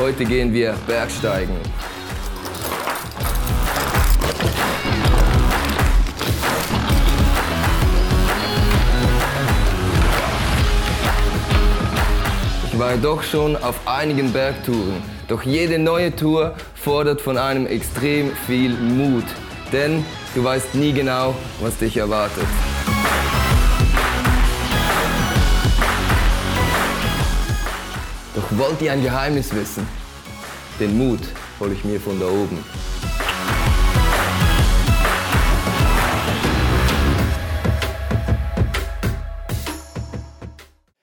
Heute gehen wir Bergsteigen. Ich war doch schon auf einigen Bergtouren, doch jede neue Tour fordert von einem extrem viel Mut, denn du weißt nie genau, was dich erwartet. Doch wollt ihr ein Geheimnis wissen? Den Mut hole ich mir von da oben.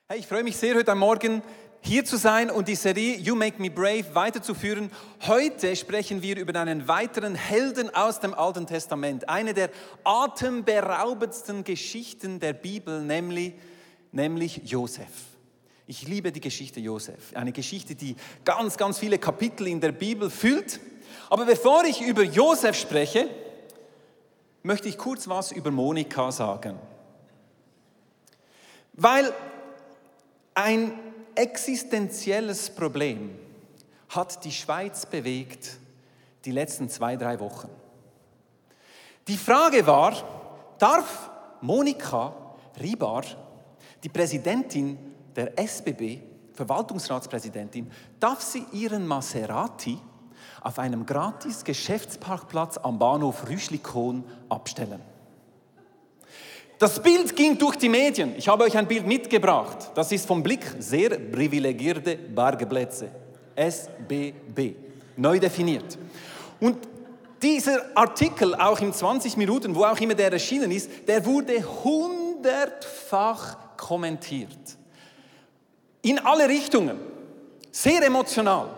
Hey, ich freue mich sehr, heute Morgen hier zu sein und die Serie You Make Me Brave weiterzuführen. Heute sprechen wir über einen weiteren Helden aus dem Alten Testament, eine der atemberaubendsten Geschichten der Bibel, nämlich, nämlich Josef. Ich liebe die Geschichte Josef, eine Geschichte, die ganz, ganz viele Kapitel in der Bibel füllt. Aber bevor ich über Josef spreche, möchte ich kurz was über Monika sagen. Weil ein existenzielles Problem hat die Schweiz bewegt die letzten zwei, drei Wochen. Die Frage war, darf Monika Ribar, die Präsidentin der SBB, Verwaltungsratspräsidentin, darf sie ihren Maserati auf einem gratis Geschäftsparkplatz am Bahnhof Rüschlikon abstellen? Das Bild ging durch die Medien. Ich habe euch ein Bild mitgebracht. Das ist vom Blick sehr privilegierte Bargeplätze. SBB. Neu definiert. Und dieser Artikel, auch in 20 Minuten, wo auch immer der erschienen ist, der wurde hundertfach kommentiert. In alle Richtungen. Sehr emotional.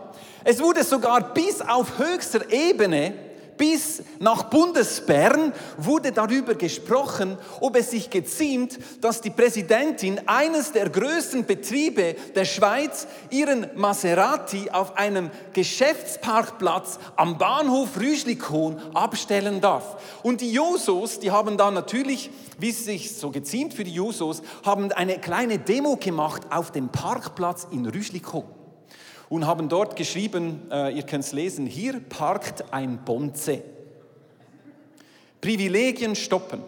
Es wurde sogar bis auf höchster Ebene bis nach Bundesbern wurde darüber gesprochen, ob es sich geziemt, dass die Präsidentin eines der größten Betriebe der Schweiz ihren Maserati auf einem Geschäftsparkplatz am Bahnhof Rüschlikon abstellen darf. Und die Jusos, die haben dann natürlich, wie es sich so geziemt für die Jusos, haben eine kleine Demo gemacht auf dem Parkplatz in Rüschlikon und haben dort geschrieben, äh, ihr könnt es lesen, hier parkt ein Bonze. Privilegien stoppen.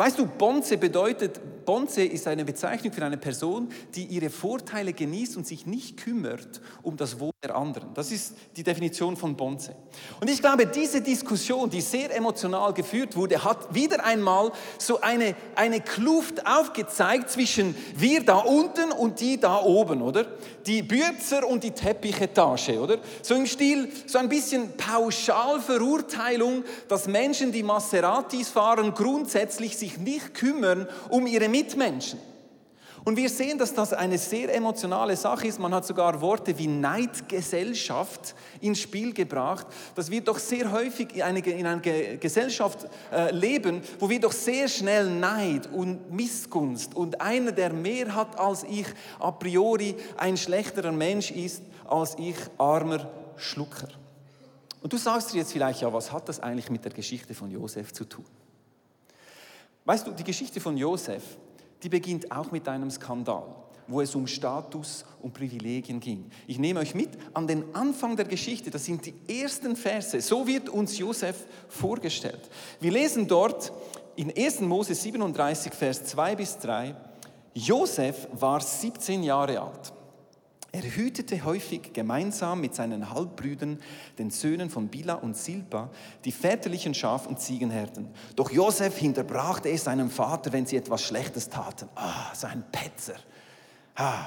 Weißt du, Bonze bedeutet, Bonze ist eine Bezeichnung für eine Person, die ihre Vorteile genießt und sich nicht kümmert um das Wohl der anderen. Das ist die Definition von Bonze. Und ich glaube, diese Diskussion, die sehr emotional geführt wurde, hat wieder einmal so eine, eine Kluft aufgezeigt zwischen wir da unten und die da oben, oder? Die Bürzer und die Teppichetage, oder? So im Stil, so ein bisschen Pauschalverurteilung, dass Menschen, die Maseratis fahren, grundsätzlich sich sich nicht kümmern um ihre Mitmenschen. Und wir sehen, dass das eine sehr emotionale Sache ist. Man hat sogar Worte wie Neidgesellschaft ins Spiel gebracht, dass wir doch sehr häufig in einer, in einer Gesellschaft äh, leben, wo wir doch sehr schnell Neid und Missgunst und einer, der mehr hat als ich, a priori ein schlechterer Mensch ist als ich, armer Schlucker. Und du sagst dir jetzt vielleicht, ja, was hat das eigentlich mit der Geschichte von Josef zu tun? Weißt du, die Geschichte von Josef, die beginnt auch mit einem Skandal. wo es um Status und Privilegien ging. Ich nehme euch mit an den Anfang der Geschichte. Das sind die ersten Verse. So wird uns Josef vorgestellt. Wir lesen dort in 1. Mose 37, Vers 2 bis 3. Josef war 17 Jahre alt. Er hütete häufig gemeinsam mit seinen Halbbrüdern, den Söhnen von Bila und Silpa, die väterlichen Schaf- und Ziegenherden. Doch Josef hinterbrachte es seinem Vater, wenn sie etwas Schlechtes taten. Ah, so ein Petzer. Ah,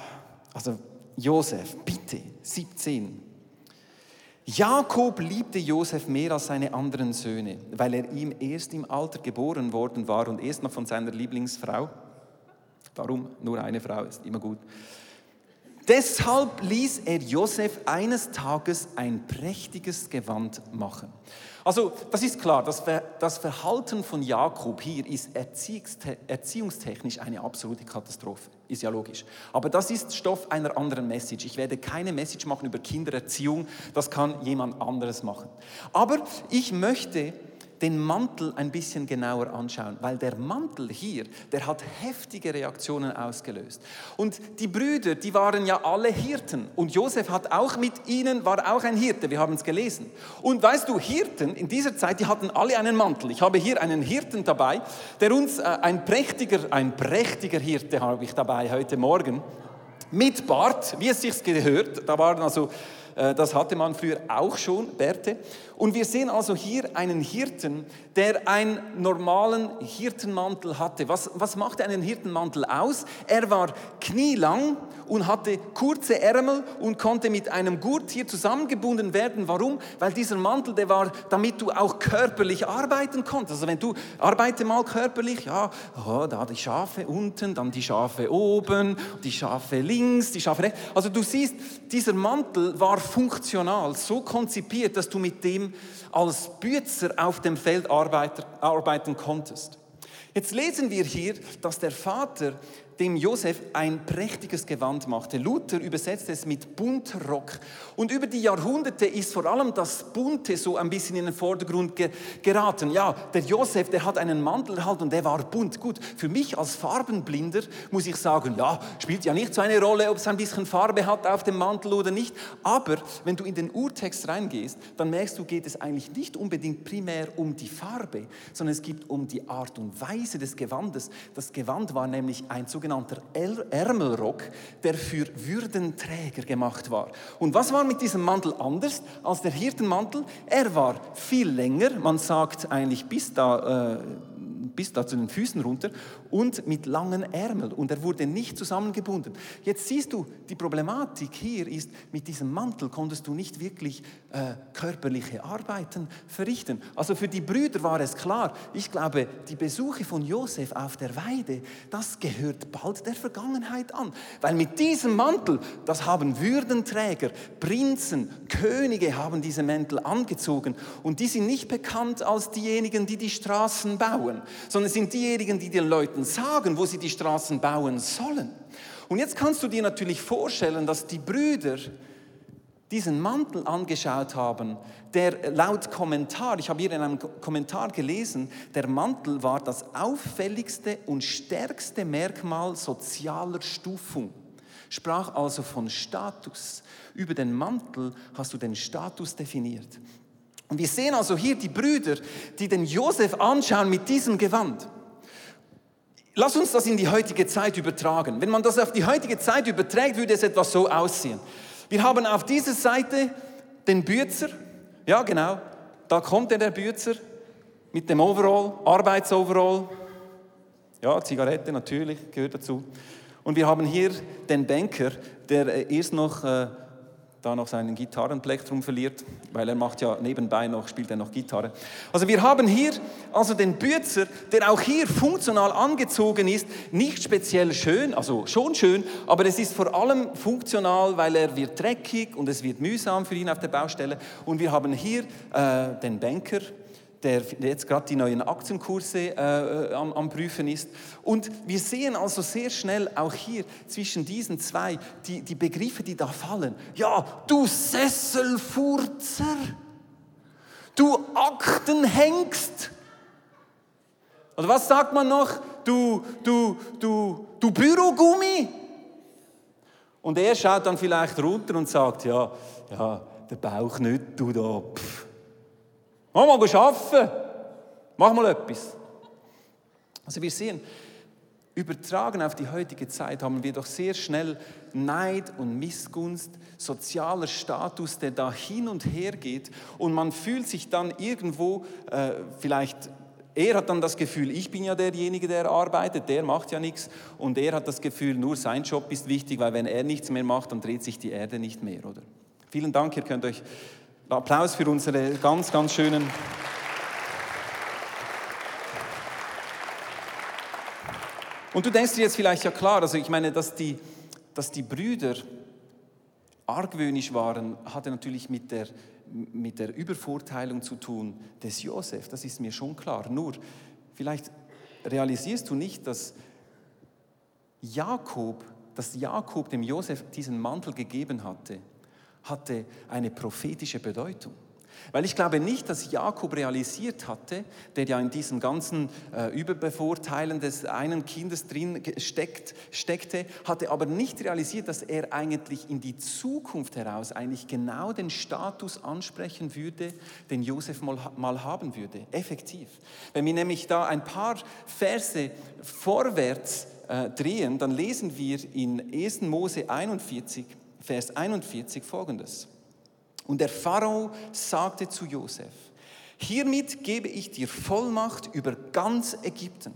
also Josef, bitte, 17. Jakob liebte Josef mehr als seine anderen Söhne, weil er ihm erst im Alter geboren worden war und erst noch von seiner Lieblingsfrau. Warum? Nur eine Frau ist immer gut. Deshalb ließ er Josef eines Tages ein prächtiges Gewand machen. Also das ist klar, das Verhalten von Jakob hier ist erziehungstechnisch eine absolute Katastrophe. Ist ja logisch. Aber das ist Stoff einer anderen Message. Ich werde keine Message machen über Kindererziehung, das kann jemand anderes machen. Aber ich möchte den Mantel ein bisschen genauer anschauen, weil der Mantel hier, der hat heftige Reaktionen ausgelöst. Und die Brüder, die waren ja alle Hirten und Josef hat auch mit ihnen, war auch ein Hirte, wir haben es gelesen. Und weißt du, Hirten in dieser Zeit, die hatten alle einen Mantel. Ich habe hier einen Hirten dabei, der uns, äh, ein prächtiger, ein prächtiger Hirte habe ich dabei heute Morgen, mit Bart, wie es sich gehört, da waren also äh, das hatte man früher auch schon, Bärte. Und wir sehen also hier einen Hirten, der einen normalen Hirtenmantel hatte. Was, was machte einen Hirtenmantel aus? Er war knielang und hatte kurze Ärmel und konnte mit einem Gurt hier zusammengebunden werden. Warum? Weil dieser Mantel, der war, damit du auch körperlich arbeiten konntest. Also wenn du arbeite mal körperlich, ja, oh, da die Schafe unten, dann die Schafe oben, die Schafe links, die Schafe rechts. Also du siehst, dieser Mantel war funktional, so konzipiert, dass du mit dem als Bützer auf dem Feld arbeiten konntest. Jetzt lesen wir hier, dass der Vater dem Josef ein prächtiges Gewand machte. Luther übersetzt es mit Buntrock. Und über die Jahrhunderte ist vor allem das Bunte so ein bisschen in den Vordergrund ge geraten. Ja, der Josef, der hat einen Mantel erhalten und der war bunt. Gut, für mich als Farbenblinder muss ich sagen, ja, spielt ja nicht so eine Rolle, ob es ein bisschen Farbe hat auf dem Mantel oder nicht. Aber wenn du in den Urtext reingehst, dann merkst du, geht es eigentlich nicht unbedingt primär um die Farbe, sondern es geht um die Art und Weise des Gewandes. Das Gewand war nämlich ein sogenanntes sogenannter Ärmelrock, der für Würdenträger gemacht war. Und was war mit diesem Mantel anders als der Hirtenmantel? Er war viel länger, man sagt eigentlich bis da, äh, bis da zu den Füßen runter und mit langen Ärmeln. Und er wurde nicht zusammengebunden. Jetzt siehst du, die Problematik hier ist, mit diesem Mantel konntest du nicht wirklich äh, körperliche Arbeiten verrichten. Also für die Brüder war es klar, ich glaube, die Besuche von Josef auf der Weide, das gehört bald der Vergangenheit an, weil mit diesem Mantel, das haben Würdenträger, Prinzen, Könige haben diese Mäntel angezogen. Und die sind nicht bekannt als diejenigen, die die Straßen bauen, sondern sind diejenigen, die den Leuten sagen, wo sie die Straßen bauen sollen. Und jetzt kannst du dir natürlich vorstellen, dass die Brüder diesen Mantel angeschaut haben, der laut Kommentar, ich habe hier in einem Kommentar gelesen, der Mantel war das auffälligste und stärkste Merkmal sozialer Stufung. Sprach also von Status. Über den Mantel hast du den Status definiert. Und wir sehen also hier die Brüder, die den Josef anschauen mit diesem Gewand. Lass uns das in die heutige Zeit übertragen. Wenn man das auf die heutige Zeit überträgt, würde es etwas so aussehen. Wir haben auf dieser Seite den Bürzer, ja genau, da kommt der, Bürzer mit dem Overall, Arbeitsoverall, ja, Zigarette natürlich gehört dazu. Und wir haben hier den Banker, der äh, erst noch äh, da noch seinen Gitarrenplektrum verliert, weil er macht ja nebenbei noch, spielt er noch Gitarre. Also wir haben hier also den Bürzer, der auch hier funktional angezogen ist, nicht speziell schön, also schon schön, aber es ist vor allem funktional, weil er wird dreckig und es wird mühsam für ihn auf der Baustelle. Und wir haben hier äh, den Banker, der jetzt gerade die neuen Aktienkurse äh, äh, am, am, Prüfen ist. Und wir sehen also sehr schnell auch hier zwischen diesen zwei die, die Begriffe, die da fallen. Ja, du Sesselfurzer, du Aktenhengst. Oder was sagt man noch? Du, du, du, du Bürogummi. Und er schaut dann vielleicht runter und sagt, ja, ja, der Bauch nicht, du da, pff. Mach mal arbeiten, mach mal etwas. Also wir sehen, übertragen auf die heutige Zeit haben wir doch sehr schnell Neid und Missgunst, sozialer Status, der da hin und her geht und man fühlt sich dann irgendwo äh, vielleicht er hat dann das Gefühl, ich bin ja derjenige, der arbeitet, der macht ja nichts. Und er hat das Gefühl, nur sein Job ist wichtig, weil wenn er nichts mehr macht, dann dreht sich die Erde nicht mehr, oder? Vielen Dank, ihr könnt euch Applaus für unsere ganz, ganz schönen. Und du denkst dir jetzt vielleicht ja klar, also ich meine, dass die, dass die Brüder argwöhnisch waren, hatte natürlich mit der, mit der Übervorteilung zu tun des Josef, das ist mir schon klar. Nur, vielleicht realisierst du nicht, dass Jakob, dass Jakob dem Josef diesen Mantel gegeben hatte, hatte eine prophetische Bedeutung. Weil ich glaube nicht, dass Jakob realisiert hatte, der ja in diesem ganzen äh, Überbevorteilen des einen Kindes drin steckt, steckte, hatte aber nicht realisiert, dass er eigentlich in die Zukunft heraus eigentlich genau den Status ansprechen würde, den Josef mal, mal haben würde, effektiv. Wenn wir nämlich da ein paar Verse vorwärts äh, drehen, dann lesen wir in 1. Mose 41, Vers 41 folgendes. Und der Pharao sagte zu Josef, hiermit gebe ich dir Vollmacht über ganz Ägypten.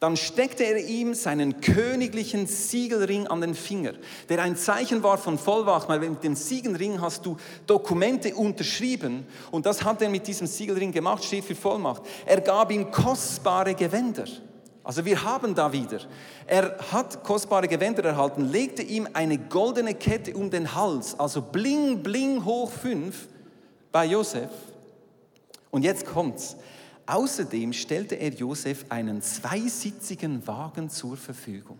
Dann steckte er ihm seinen königlichen Siegelring an den Finger, der ein Zeichen war von Vollmacht, weil mit dem Siegelring hast du Dokumente unterschrieben und das hat er mit diesem Siegelring gemacht, steht für Vollmacht. Er gab ihm kostbare Gewänder. Also wir haben da wieder. Er hat kostbare Gewänder erhalten, legte ihm eine goldene Kette um den Hals, also bling, bling hoch fünf bei Josef. Und jetzt kommt's. Außerdem stellte er Josef einen zweisitzigen Wagen zur Verfügung.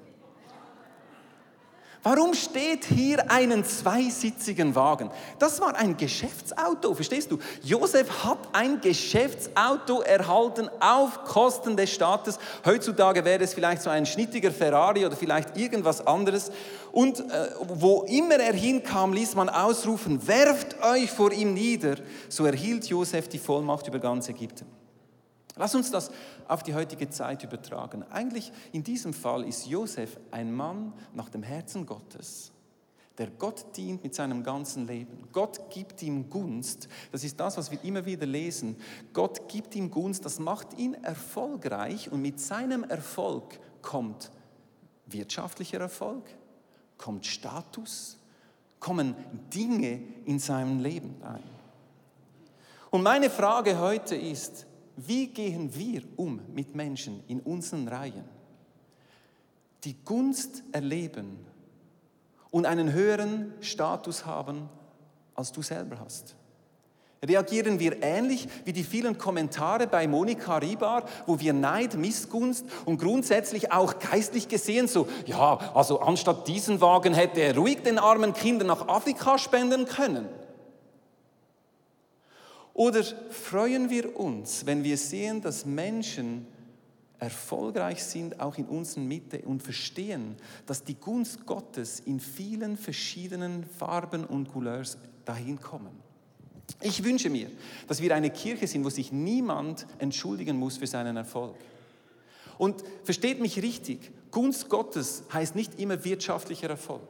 Warum steht hier einen zweisitzigen Wagen? Das war ein Geschäftsauto, verstehst du? Josef hat ein Geschäftsauto erhalten auf Kosten des Staates. Heutzutage wäre es vielleicht so ein schnittiger Ferrari oder vielleicht irgendwas anderes. Und äh, wo immer er hinkam, ließ man ausrufen, werft euch vor ihm nieder. So erhielt Josef die Vollmacht über ganz Ägypten. Lass uns das auf die heutige Zeit übertragen. Eigentlich in diesem Fall ist Josef ein Mann nach dem Herzen Gottes, der Gott dient mit seinem ganzen Leben. Gott gibt ihm Gunst. Das ist das, was wir immer wieder lesen. Gott gibt ihm Gunst, das macht ihn erfolgreich und mit seinem Erfolg kommt wirtschaftlicher Erfolg, kommt Status, kommen Dinge in seinem Leben ein. Und meine Frage heute ist, wie gehen wir um mit Menschen in unseren Reihen, die Gunst erleben und einen höheren Status haben, als du selber hast? Reagieren wir ähnlich wie die vielen Kommentare bei Monika Ribar, wo wir Neid, Missgunst und grundsätzlich auch geistlich gesehen so, ja, also anstatt diesen Wagen hätte er ruhig den armen Kindern nach Afrika spenden können. Oder freuen wir uns, wenn wir sehen, dass Menschen erfolgreich sind, auch in unserer Mitte und verstehen, dass die Gunst Gottes in vielen verschiedenen Farben und Couleurs dahin kommen. Ich wünsche mir, dass wir eine Kirche sind, wo sich niemand entschuldigen muss für seinen Erfolg. Und versteht mich richtig, Gunst Gottes heißt nicht immer wirtschaftlicher Erfolg.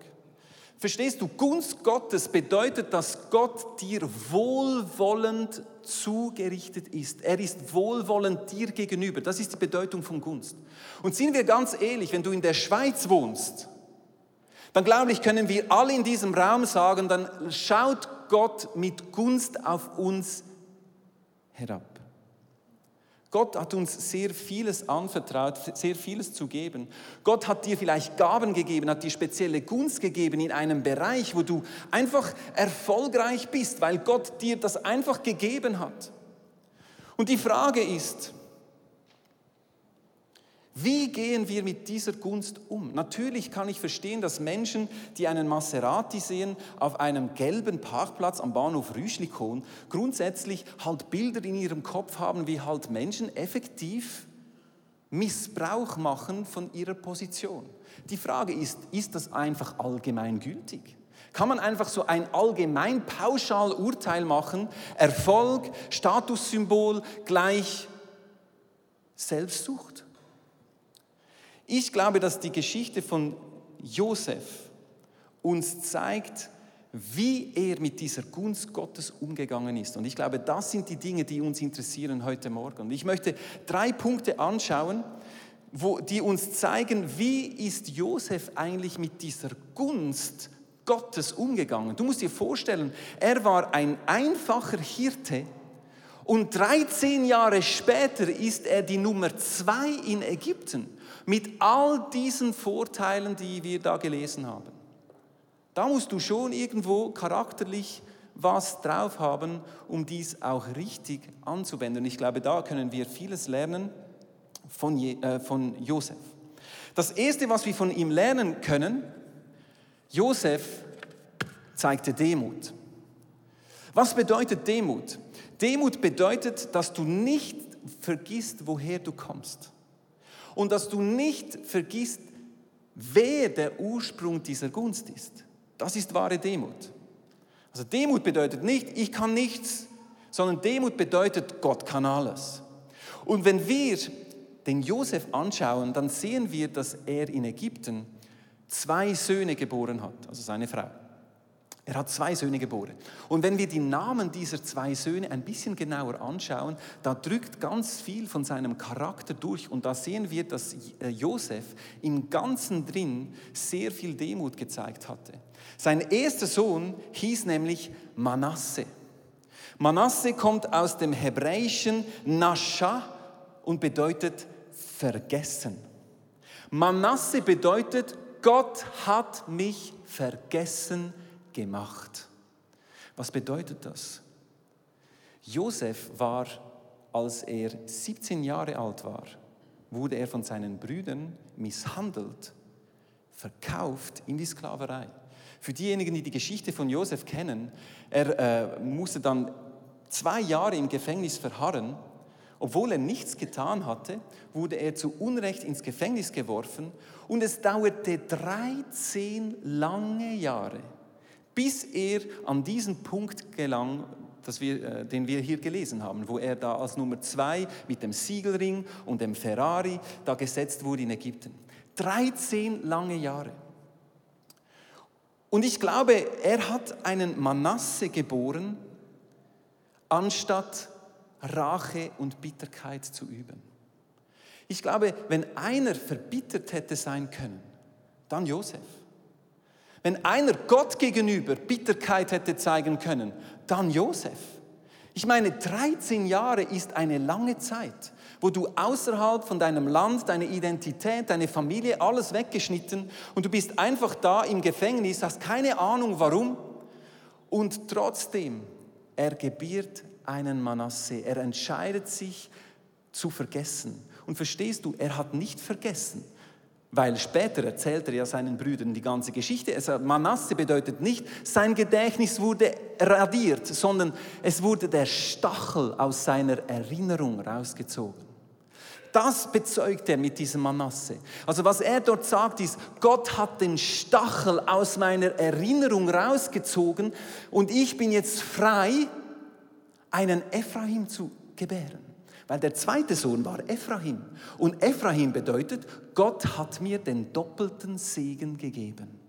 Verstehst du, Gunst Gottes bedeutet, dass Gott dir wohlwollend zugerichtet ist. Er ist wohlwollend dir gegenüber. Das ist die Bedeutung von Gunst. Und sind wir ganz ehrlich, wenn du in der Schweiz wohnst, dann glaube ich, können wir alle in diesem Raum sagen, dann schaut Gott mit Gunst auf uns herab. Gott hat uns sehr vieles anvertraut, sehr vieles zu geben. Gott hat dir vielleicht Gaben gegeben, hat dir spezielle Gunst gegeben in einem Bereich, wo du einfach erfolgreich bist, weil Gott dir das einfach gegeben hat. Und die Frage ist, wie gehen wir mit dieser Gunst um? Natürlich kann ich verstehen, dass Menschen, die einen Maserati sehen auf einem gelben Parkplatz am Bahnhof Rüschlikon, grundsätzlich halt Bilder in ihrem Kopf haben, wie halt Menschen effektiv Missbrauch machen von ihrer Position. Die Frage ist, ist das einfach allgemeingültig? Kann man einfach so ein allgemein pauschal Urteil machen, Erfolg, Statussymbol gleich Selbstsucht? Ich glaube, dass die Geschichte von Josef uns zeigt, wie er mit dieser Gunst Gottes umgegangen ist. Und ich glaube, das sind die Dinge, die uns interessieren heute Morgen. Und ich möchte drei Punkte anschauen, wo, die uns zeigen, wie ist Josef eigentlich mit dieser Gunst Gottes umgegangen. Du musst dir vorstellen, er war ein einfacher Hirte und 13 Jahre später ist er die Nummer zwei in Ägypten mit all diesen Vorteilen, die wir da gelesen haben. Da musst du schon irgendwo charakterlich was drauf haben, um dies auch richtig anzuwenden. Ich glaube, da können wir vieles lernen von, Je, äh, von Josef. Das Erste, was wir von ihm lernen können, Josef zeigte Demut. Was bedeutet Demut? Demut bedeutet, dass du nicht vergisst, woher du kommst. Und dass du nicht vergisst, wer der Ursprung dieser Gunst ist. Das ist wahre Demut. Also Demut bedeutet nicht, ich kann nichts, sondern Demut bedeutet, Gott kann alles. Und wenn wir den Josef anschauen, dann sehen wir, dass er in Ägypten zwei Söhne geboren hat, also seine Frau. Er hat zwei Söhne geboren. Und wenn wir die Namen dieser zwei Söhne ein bisschen genauer anschauen, da drückt ganz viel von seinem Charakter durch. Und da sehen wir, dass äh, Josef im Ganzen drin sehr viel Demut gezeigt hatte. Sein erster Sohn hieß nämlich Manasse. Manasse kommt aus dem hebräischen Nasha und bedeutet vergessen. Manasse bedeutet, Gott hat mich vergessen gemacht. Was bedeutet das? Josef war, als er 17 Jahre alt war, wurde er von seinen Brüdern misshandelt, verkauft in die Sklaverei. Für diejenigen, die die Geschichte von Josef kennen, er äh, musste dann zwei Jahre im Gefängnis verharren. Obwohl er nichts getan hatte, wurde er zu Unrecht ins Gefängnis geworfen und es dauerte 13 lange Jahre, bis er an diesen Punkt gelang, wir, äh, den wir hier gelesen haben, wo er da als Nummer zwei mit dem Siegelring und dem Ferrari da gesetzt wurde in Ägypten. 13 lange Jahre. Und ich glaube, er hat einen Manasse geboren, anstatt Rache und Bitterkeit zu üben. Ich glaube, wenn einer verbittert hätte sein können, dann Josef. Wenn einer Gott gegenüber Bitterkeit hätte zeigen können, dann Josef. Ich meine, 13 Jahre ist eine lange Zeit, wo du außerhalb von deinem Land, deine Identität, deine Familie, alles weggeschnitten und du bist einfach da im Gefängnis, hast keine Ahnung warum und trotzdem, er gebiert einen Manasse, er entscheidet sich zu vergessen. Und verstehst du, er hat nicht vergessen, weil später erzählt er ja seinen Brüdern die ganze Geschichte. Also Manasse bedeutet nicht, sein Gedächtnis wurde radiert, sondern es wurde der Stachel aus seiner Erinnerung rausgezogen. Das bezeugt er mit diesem Manasse. Also was er dort sagt ist, Gott hat den Stachel aus meiner Erinnerung rausgezogen und ich bin jetzt frei, einen Ephraim zu gebären. Weil der zweite Sohn war Ephraim. Und Ephraim bedeutet, Gott hat mir den doppelten Segen gegeben.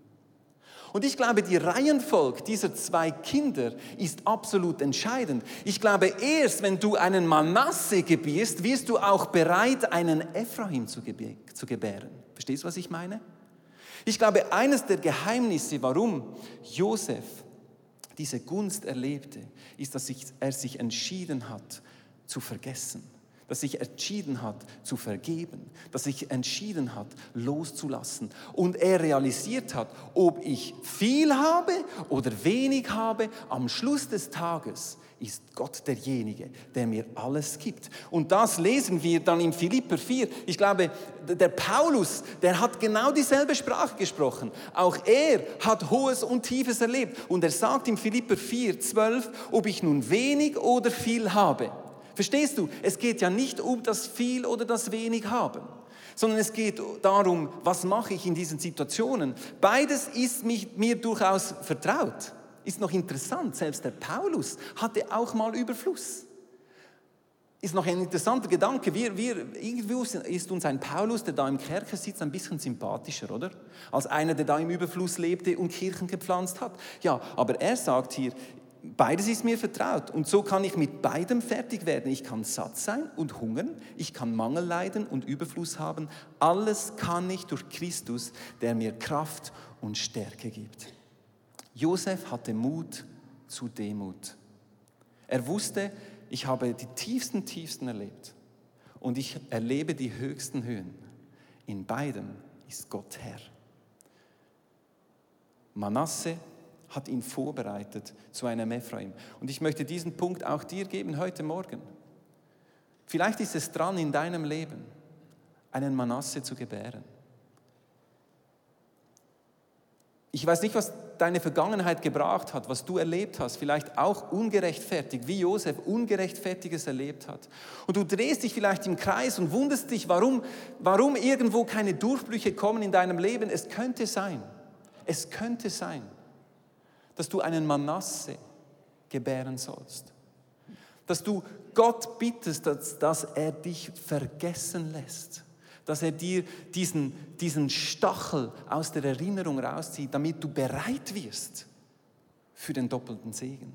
Und ich glaube, die Reihenfolge dieser zwei Kinder ist absolut entscheidend. Ich glaube, erst wenn du einen Manasse gebierst, wirst du auch bereit, einen Ephraim zu, gebären. Verstehst du, was ich meine? Ich glaube, eines der Geheimnisse, warum Josef diese Gunst erlebte, ist, dass er sich entschieden hat, zu vergessen, dass sich entschieden hat zu vergeben, dass sich entschieden hat loszulassen und er realisiert hat, ob ich viel habe oder wenig habe, am Schluss des Tages ist Gott derjenige, der mir alles gibt. Und das lesen wir dann im Philipper 4. Ich glaube, der Paulus, der hat genau dieselbe Sprache gesprochen. Auch er hat Hohes und Tiefes erlebt. Und er sagt im Philipper 4, 12, ob ich nun wenig oder viel habe. Verstehst du? Es geht ja nicht um das viel oder das wenig haben, sondern es geht darum, was mache ich in diesen Situationen. Beides ist mir durchaus vertraut. Ist noch interessant, selbst der Paulus hatte auch mal Überfluss ist noch ein interessanter Gedanke. Wir, wir, irgendwie ist uns ein Paulus, der da im Kerker sitzt, ein bisschen sympathischer, oder? Als einer, der da im Überfluss lebte und Kirchen gepflanzt hat. Ja, aber er sagt hier, beides ist mir vertraut. Und so kann ich mit beidem fertig werden. Ich kann satt sein und hungern. Ich kann Mangel leiden und Überfluss haben. Alles kann ich durch Christus, der mir Kraft und Stärke gibt. Josef hatte Mut zu Demut. Er wusste, ich habe die tiefsten Tiefsten erlebt und ich erlebe die höchsten Höhen. In beidem ist Gott Herr. Manasse hat ihn vorbereitet zu einem Ephraim. Und ich möchte diesen Punkt auch dir geben heute Morgen. Vielleicht ist es dran in deinem Leben, einen Manasse zu gebären. Ich weiß nicht, was deine Vergangenheit gebracht hat, was du erlebt hast, vielleicht auch ungerechtfertigt, wie Josef ungerechtfertiges erlebt hat. Und du drehst dich vielleicht im Kreis und wunderst dich, warum, warum irgendwo keine Durchbrüche kommen in deinem Leben. Es könnte sein, es könnte sein, dass du einen Manasse gebären sollst. Dass du Gott bittest, dass, dass er dich vergessen lässt dass er dir diesen, diesen Stachel aus der Erinnerung rauszieht, damit du bereit wirst für den doppelten Segen.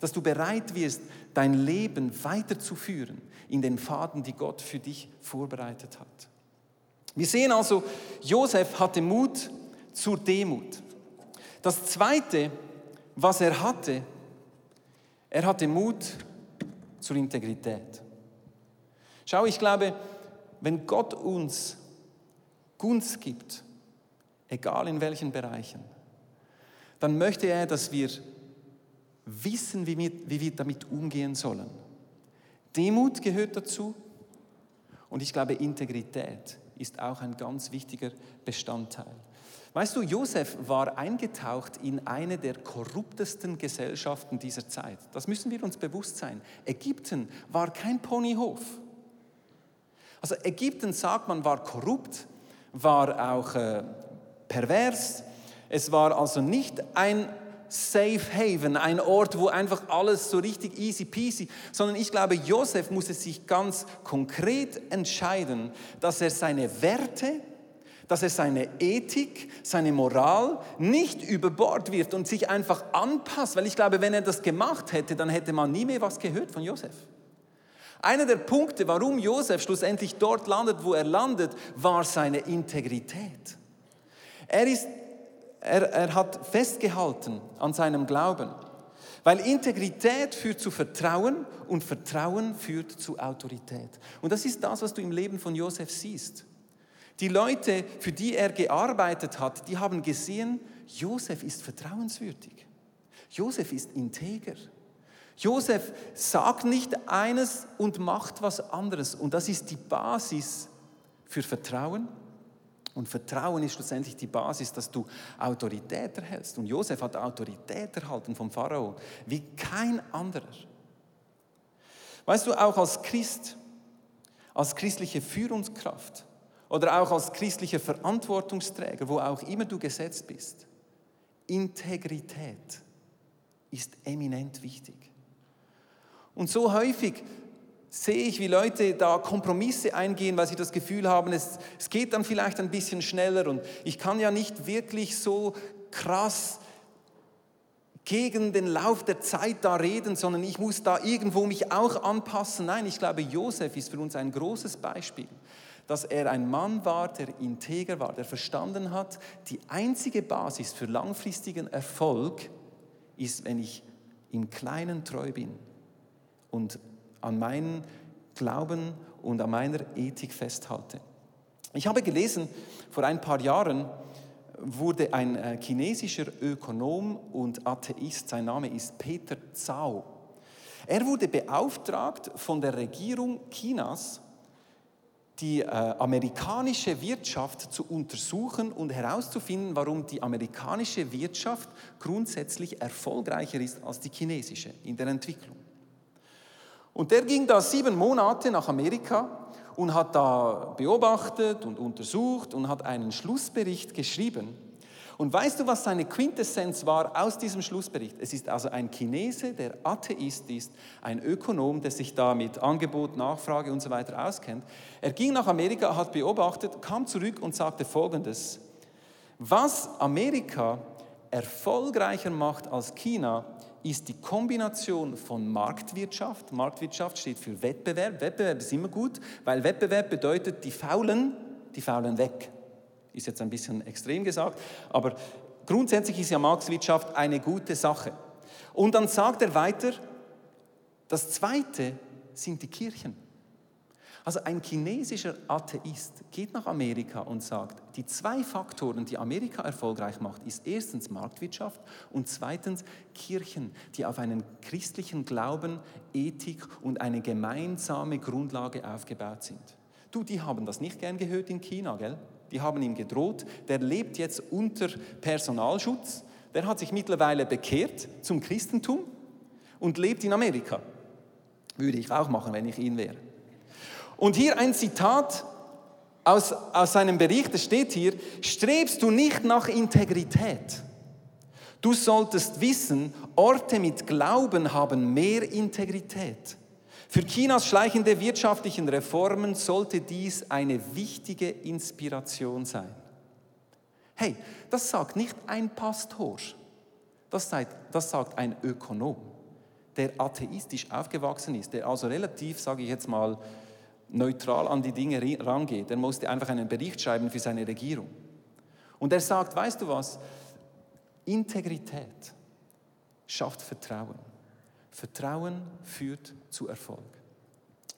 Dass du bereit wirst, dein Leben weiterzuführen in den Faden, die Gott für dich vorbereitet hat. Wir sehen also, Josef hatte Mut zur Demut. Das Zweite, was er hatte, er hatte Mut zur Integrität. Schau, ich glaube, wenn Gott uns Gunst gibt, egal in welchen Bereichen, dann möchte er, dass wir wissen, wie wir, wie wir damit umgehen sollen. Demut gehört dazu und ich glaube, Integrität ist auch ein ganz wichtiger Bestandteil. Weißt du, Josef war eingetaucht in eine der korruptesten Gesellschaften dieser Zeit. Das müssen wir uns bewusst sein. Ägypten war kein Ponyhof. Also Ägypten, sagt man, war korrupt, war auch äh, pervers. Es war also nicht ein Safe Haven, ein Ort, wo einfach alles so richtig easy peasy, sondern ich glaube, Josef musste sich ganz konkret entscheiden, dass er seine Werte, dass er seine Ethik, seine Moral nicht über Bord wirft und sich einfach anpasst, weil ich glaube, wenn er das gemacht hätte, dann hätte man nie mehr was gehört von Josef. Einer der Punkte, warum Josef schlussendlich dort landet, wo er landet, war seine Integrität. Er, ist, er, er hat festgehalten an seinem Glauben, weil Integrität führt zu Vertrauen und Vertrauen führt zu Autorität. Und das ist das, was du im Leben von Josef siehst. Die Leute, für die er gearbeitet hat, die haben gesehen, Josef ist vertrauenswürdig. Josef ist integer. Josef sagt nicht eines und macht was anderes. Und das ist die Basis für Vertrauen. Und Vertrauen ist schlussendlich die Basis, dass du Autorität erhältst. Und Josef hat Autorität erhalten vom Pharao wie kein anderer. Weißt du, auch als Christ, als christliche Führungskraft oder auch als christlicher Verantwortungsträger, wo auch immer du gesetzt bist, Integrität ist eminent wichtig. Und so häufig sehe ich, wie Leute da Kompromisse eingehen, weil sie das Gefühl haben, es, es geht dann vielleicht ein bisschen schneller und ich kann ja nicht wirklich so krass gegen den Lauf der Zeit da reden, sondern ich muss da irgendwo mich auch anpassen. Nein, ich glaube, Josef ist für uns ein großes Beispiel, dass er ein Mann war, der integer war, der verstanden hat, die einzige Basis für langfristigen Erfolg ist, wenn ich im Kleinen treu bin und an meinen Glauben und an meiner Ethik festhalte. Ich habe gelesen, vor ein paar Jahren wurde ein äh, chinesischer Ökonom und Atheist, sein Name ist Peter Zhao. Er wurde beauftragt von der Regierung Chinas, die äh, amerikanische Wirtschaft zu untersuchen und herauszufinden, warum die amerikanische Wirtschaft grundsätzlich erfolgreicher ist als die chinesische in der Entwicklung. Und der ging da sieben Monate nach Amerika und hat da beobachtet und untersucht und hat einen Schlussbericht geschrieben. Und weißt du, was seine Quintessenz war aus diesem Schlussbericht? Es ist also ein Chinese, der Atheist ist, ein Ökonom, der sich da mit Angebot, Nachfrage und so weiter auskennt. Er ging nach Amerika, hat beobachtet, kam zurück und sagte Folgendes. Was Amerika erfolgreicher macht als China, ist die Kombination von Marktwirtschaft. Marktwirtschaft steht für Wettbewerb. Wettbewerb ist immer gut, weil Wettbewerb bedeutet, die Faulen, die faulen weg. Ist jetzt ein bisschen extrem gesagt, aber grundsätzlich ist ja Marktwirtschaft eine gute Sache. Und dann sagt er weiter, das Zweite sind die Kirchen. Also ein chinesischer Atheist geht nach Amerika und sagt, die zwei Faktoren, die Amerika erfolgreich macht, ist erstens Marktwirtschaft und zweitens Kirchen, die auf einen christlichen Glauben, Ethik und eine gemeinsame Grundlage aufgebaut sind. Du, die haben das nicht gern gehört in China, gell? Die haben ihm gedroht. Der lebt jetzt unter Personalschutz. Der hat sich mittlerweile bekehrt zum Christentum und lebt in Amerika. Würde ich auch machen, wenn ich ihn wäre. Und hier ein Zitat aus, aus seinem Bericht, es steht hier, strebst du nicht nach Integrität. Du solltest wissen, Orte mit Glauben haben mehr Integrität. Für Chinas schleichende wirtschaftlichen Reformen sollte dies eine wichtige Inspiration sein. Hey, das sagt nicht ein Pastor, das sagt, das sagt ein Ökonom, der atheistisch aufgewachsen ist, der also relativ, sage ich jetzt mal, neutral an die Dinge rangeht. Er musste einfach einen Bericht schreiben für seine Regierung. Und er sagt, weißt du was, Integrität schafft Vertrauen. Vertrauen führt zu Erfolg.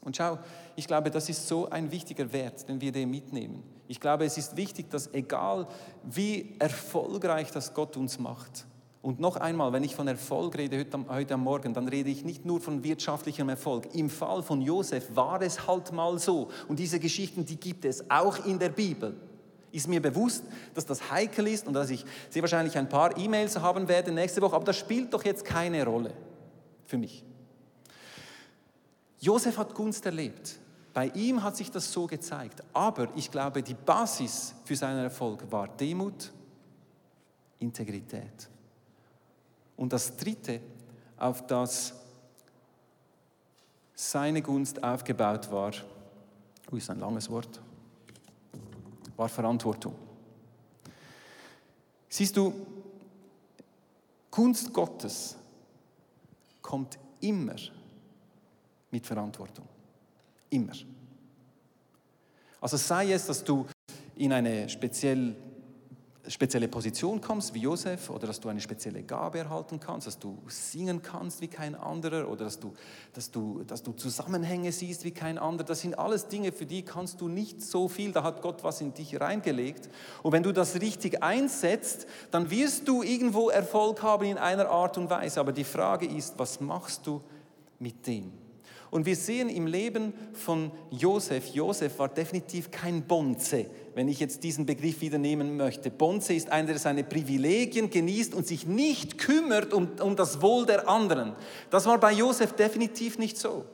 Und schau, ich glaube, das ist so ein wichtiger Wert, den wir dem mitnehmen. Ich glaube, es ist wichtig, dass egal wie erfolgreich das Gott uns macht, und noch einmal, wenn ich von Erfolg rede heute, heute am Morgen, dann rede ich nicht nur von wirtschaftlichem Erfolg. Im Fall von Josef war es halt mal so. Und diese Geschichten, die gibt es auch in der Bibel. Ist mir bewusst, dass das heikel ist und dass ich sehr wahrscheinlich ein paar E-Mails haben werde nächste Woche, aber das spielt doch jetzt keine Rolle für mich. Josef hat Gunst erlebt. Bei ihm hat sich das so gezeigt. Aber ich glaube, die Basis für seinen Erfolg war Demut, Integrität. Und das Dritte, auf das seine Gunst aufgebaut war, ist ein langes Wort, war Verantwortung. Siehst du, Gunst Gottes kommt immer mit Verantwortung. Immer. Also sei es, dass du in eine speziell spezielle Position kommst wie Josef oder dass du eine spezielle Gabe erhalten kannst, dass du singen kannst wie kein anderer oder dass du, dass du, dass du Zusammenhänge siehst wie kein anderer. Das sind alles Dinge, für die kannst du nicht so viel. Da hat Gott was in dich reingelegt. Und wenn du das richtig einsetzt, dann wirst du irgendwo Erfolg haben in einer Art und Weise. Aber die Frage ist, was machst du mit dem? Und wir sehen im Leben von Josef, Josef war definitiv kein Bonze, wenn ich jetzt diesen Begriff wieder nehmen möchte. Bonze ist einer, der seine Privilegien genießt und sich nicht kümmert um, um das Wohl der anderen. Das war bei Josef definitiv nicht so.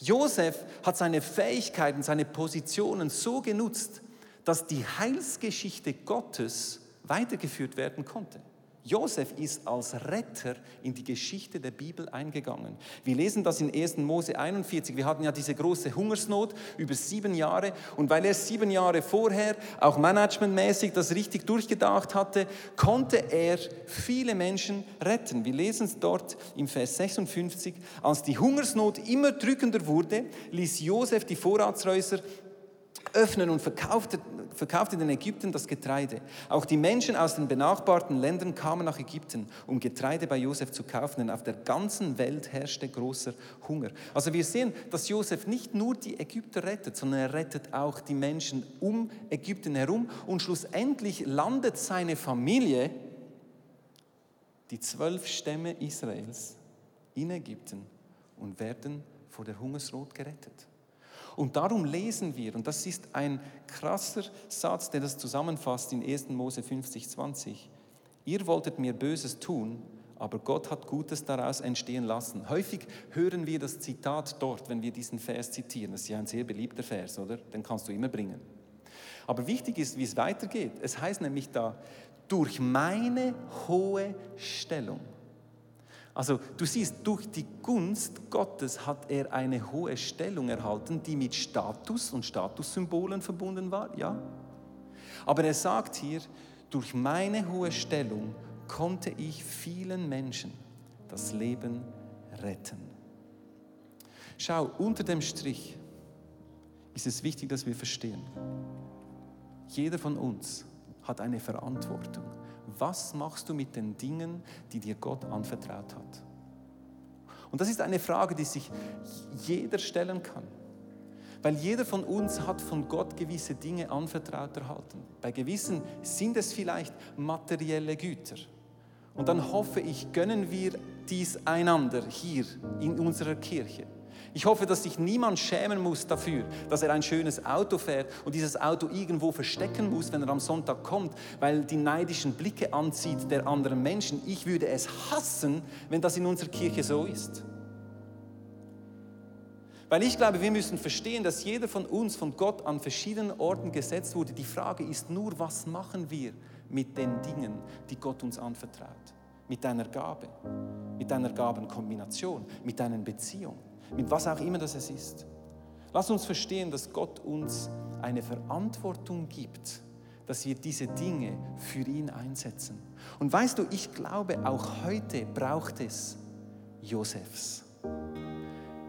Josef hat seine Fähigkeiten, seine Positionen so genutzt, dass die Heilsgeschichte Gottes weitergeführt werden konnte. Josef ist als Retter in die Geschichte der Bibel eingegangen. Wir lesen das in 1. Mose 41. Wir hatten ja diese große Hungersnot über sieben Jahre. Und weil er sieben Jahre vorher auch managementmäßig das richtig durchgedacht hatte, konnte er viele Menschen retten. Wir lesen es dort im Vers 56. Als die Hungersnot immer drückender wurde, ließ Josef die Vorratshäuser öffnen und verkaufte, verkaufte den Ägypten das Getreide. Auch die Menschen aus den benachbarten Ländern kamen nach Ägypten, um Getreide bei Josef zu kaufen, denn auf der ganzen Welt herrschte großer Hunger. Also wir sehen, dass Josef nicht nur die Ägypter rettet, sondern er rettet auch die Menschen um Ägypten herum und schlussendlich landet seine Familie, die zwölf Stämme Israels, in Ägypten und werden vor der Hungersnot gerettet. Und darum lesen wir, und das ist ein krasser Satz, der das zusammenfasst in 1. Mose 50, 20. Ihr wolltet mir Böses tun, aber Gott hat Gutes daraus entstehen lassen. Häufig hören wir das Zitat dort, wenn wir diesen Vers zitieren. Das ist ja ein sehr beliebter Vers, oder? Den kannst du immer bringen. Aber wichtig ist, wie es weitergeht. Es heißt nämlich da, durch meine hohe Stellung. Also du siehst, durch die Gunst Gottes hat er eine hohe Stellung erhalten, die mit Status und Statussymbolen verbunden war, ja. Aber er sagt hier, durch meine hohe Stellung konnte ich vielen Menschen das Leben retten. Schau, unter dem Strich ist es wichtig, dass wir verstehen, jeder von uns hat eine Verantwortung. Was machst du mit den Dingen, die dir Gott anvertraut hat? Und das ist eine Frage, die sich jeder stellen kann. Weil jeder von uns hat von Gott gewisse Dinge anvertraut erhalten. Bei gewissen sind es vielleicht materielle Güter. Und dann hoffe ich, gönnen wir dies einander hier in unserer Kirche. Ich hoffe, dass sich niemand schämen muss dafür, dass er ein schönes Auto fährt und dieses Auto irgendwo verstecken muss, wenn er am Sonntag kommt, weil die neidischen Blicke anzieht der anderen Menschen. Ich würde es hassen, wenn das in unserer Kirche so ist. Weil ich glaube, wir müssen verstehen, dass jeder von uns von Gott an verschiedenen Orten gesetzt wurde. Die Frage ist nur, was machen wir mit den Dingen, die Gott uns anvertraut? Mit deiner Gabe, mit deiner Gabenkombination, mit deiner Beziehung, mit was auch immer das es ist. Lass uns verstehen, dass Gott uns eine Verantwortung gibt, dass wir diese Dinge für ihn einsetzen. Und weißt du, ich glaube, auch heute braucht es Josefs.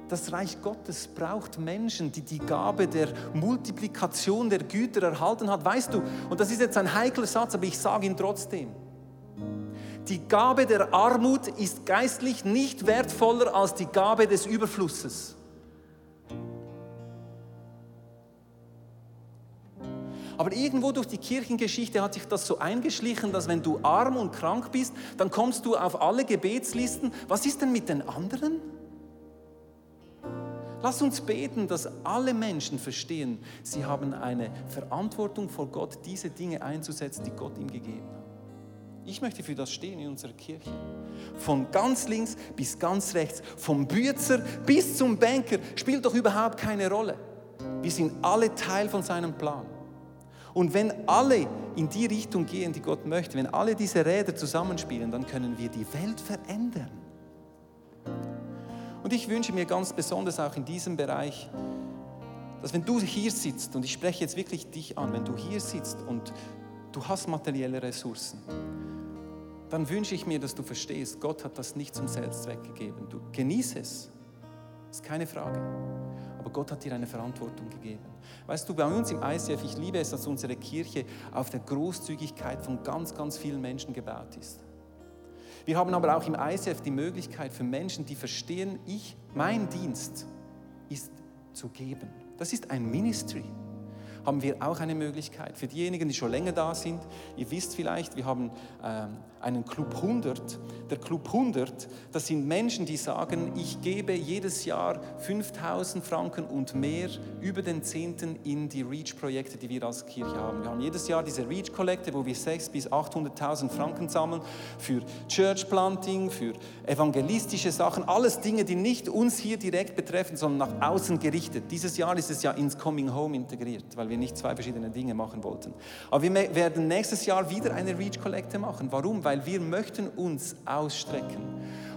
Das Reich Gottes braucht Menschen, die die Gabe der Multiplikation der Güter erhalten hat. Weißt du, und das ist jetzt ein heikler Satz, aber ich sage ihn trotzdem. Die Gabe der Armut ist geistlich nicht wertvoller als die Gabe des Überflusses. Aber irgendwo durch die Kirchengeschichte hat sich das so eingeschlichen, dass wenn du arm und krank bist, dann kommst du auf alle Gebetslisten. Was ist denn mit den anderen? Lass uns beten, dass alle Menschen verstehen, sie haben eine Verantwortung vor Gott, diese Dinge einzusetzen, die Gott ihm gegeben hat. Ich möchte für das stehen in unserer Kirche. Von ganz links bis ganz rechts, vom Bützer bis zum Banker, spielt doch überhaupt keine Rolle. Wir sind alle Teil von seinem Plan. Und wenn alle in die Richtung gehen, die Gott möchte, wenn alle diese Räder zusammenspielen, dann können wir die Welt verändern. Und ich wünsche mir ganz besonders auch in diesem Bereich, dass wenn du hier sitzt, und ich spreche jetzt wirklich dich an, wenn du hier sitzt und du hast materielle Ressourcen, dann wünsche ich mir, dass du verstehst, Gott hat das nicht zum Selbstzweck gegeben. Du genieße es, ist keine Frage. Aber Gott hat dir eine Verantwortung gegeben. Weißt du, bei uns im ICF, ich liebe es, dass unsere Kirche auf der Großzügigkeit von ganz, ganz vielen Menschen gebaut ist. Wir haben aber auch im ICF die Möglichkeit für Menschen, die verstehen, ich, mein Dienst ist zu geben. Das ist ein Ministry haben wir auch eine Möglichkeit. Für diejenigen, die schon länger da sind, ihr wisst vielleicht, wir haben ähm, einen Club 100. Der Club 100, das sind Menschen, die sagen, ich gebe jedes Jahr 5000 Franken und mehr über den Zehnten in die REACH-Projekte, die wir als Kirche haben. Wir haben jedes Jahr diese REACH-Kollekte, wo wir 600.000 bis 800.000 Franken sammeln für Church Planting, für evangelistische Sachen, alles Dinge, die nicht uns hier direkt betreffen, sondern nach außen gerichtet. Dieses Jahr ist es ja ins Coming Home integriert, weil wir nicht zwei verschiedene Dinge machen wollten. Aber wir werden nächstes Jahr wieder eine REACH-Kollekte machen. Warum? Weil wir möchten uns ausstrecken.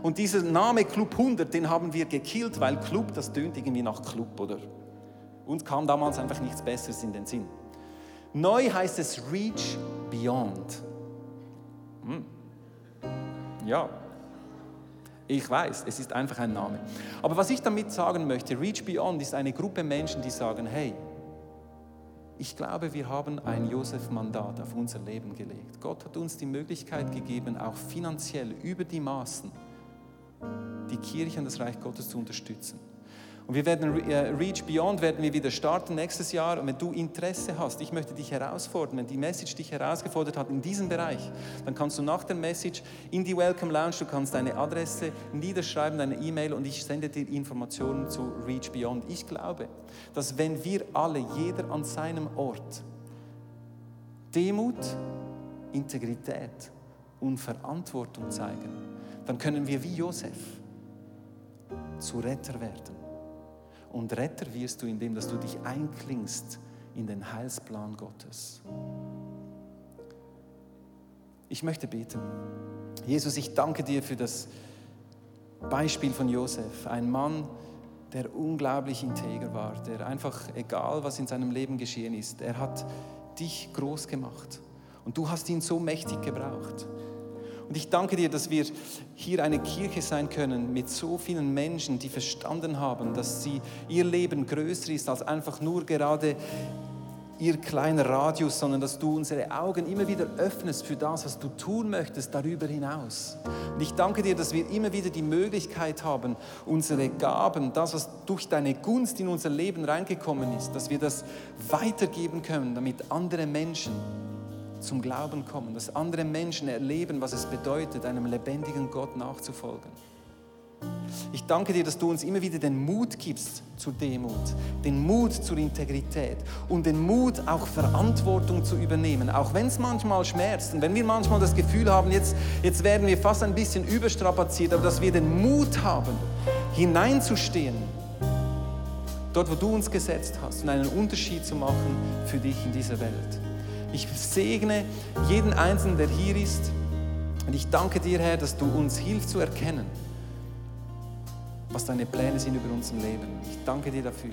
Und dieser Name Club 100, den haben wir gekillt, weil Club, das tönt irgendwie nach Club, oder? Uns kam damals einfach nichts Besseres in den Sinn. Neu heißt es Reach Beyond. Hm. Ja, ich weiß, es ist einfach ein Name. Aber was ich damit sagen möchte, Reach Beyond ist eine Gruppe Menschen, die sagen, hey, ich glaube, wir haben ein Josef-Mandat auf unser Leben gelegt. Gott hat uns die Möglichkeit gegeben, auch finanziell über die Maßen die Kirche und das Reich Gottes zu unterstützen. Und wir werden äh, Reach Beyond werden wir wieder starten nächstes Jahr. Und wenn du Interesse hast, ich möchte dich herausfordern, wenn die Message dich herausgefordert hat in diesem Bereich, dann kannst du nach der Message in die Welcome Lounge, du kannst deine Adresse niederschreiben, deine E-Mail und ich sende dir Informationen zu Reach Beyond. Ich glaube, dass wenn wir alle, jeder an seinem Ort, Demut, Integrität und Verantwortung zeigen, dann können wir wie Josef zu Retter werden. Und Retter wirst du, indem dass du dich einklingst in den Heilsplan Gottes. Ich möchte beten. Jesus, ich danke dir für das Beispiel von Josef, ein Mann, der unglaublich integer war, der einfach, egal was in seinem Leben geschehen ist, er hat dich groß gemacht und du hast ihn so mächtig gebraucht. Und ich danke dir, dass wir hier eine Kirche sein können mit so vielen Menschen, die verstanden haben, dass sie, ihr Leben größer ist als einfach nur gerade ihr kleiner Radius, sondern dass du unsere Augen immer wieder öffnest für das, was du tun möchtest darüber hinaus. Und ich danke dir, dass wir immer wieder die Möglichkeit haben, unsere Gaben, das, was durch deine Gunst in unser Leben reingekommen ist, dass wir das weitergeben können, damit andere Menschen zum Glauben kommen, dass andere Menschen erleben, was es bedeutet, einem lebendigen Gott nachzufolgen. Ich danke dir, dass du uns immer wieder den Mut gibst zur Demut, den Mut zur Integrität und den Mut, auch Verantwortung zu übernehmen, auch wenn es manchmal schmerzt und wenn wir manchmal das Gefühl haben, jetzt, jetzt werden wir fast ein bisschen überstrapaziert, aber dass wir den Mut haben, hineinzustehen, dort, wo du uns gesetzt hast und einen Unterschied zu machen für dich in dieser Welt. Ich segne jeden Einzelnen, der hier ist und ich danke dir, Herr, dass du uns hilfst zu erkennen, was deine Pläne sind über unser Leben. Ich danke dir dafür.